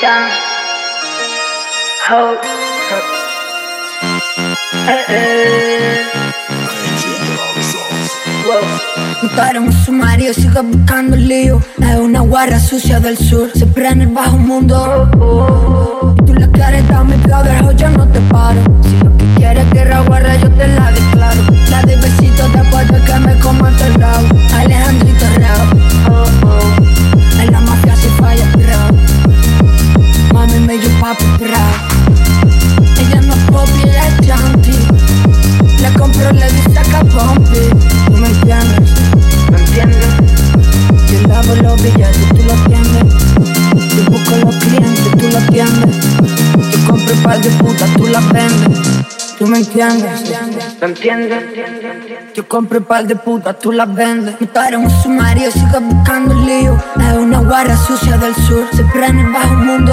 down. Hold. Eh, eh. En un sumario, sigo buscando lío. Es una guarra sucia del sur, se prende el bajo mundo. Tú la dar mi brother, yo Yo lavo los billetes, tú lo entiendes. Yo busco los clientes, tú lo entiendes. Yo compro un par de putas, tú las vendes. ¿Tú me entiendes? ¿Me entiendes? Yo compro un par de putas, tú las vendes. Me en un sumario, sigo buscando el lío. Es una guarra sucia del sur, se prende bajo el mundo.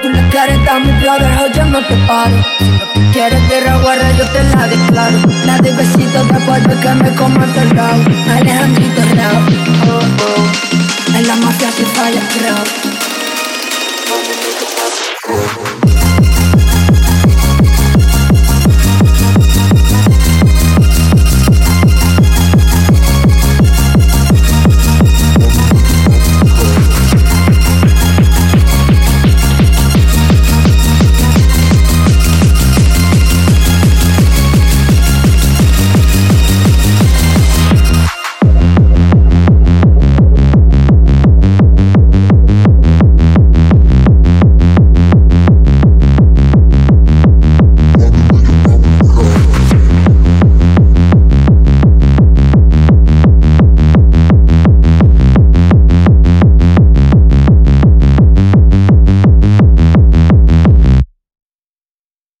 Tú le quieres dar mi brother, yo no te paro. Si que quieres guerra guarra, yo te la declaro. La de besitos de que me como el. Alejandrito Закипая кровь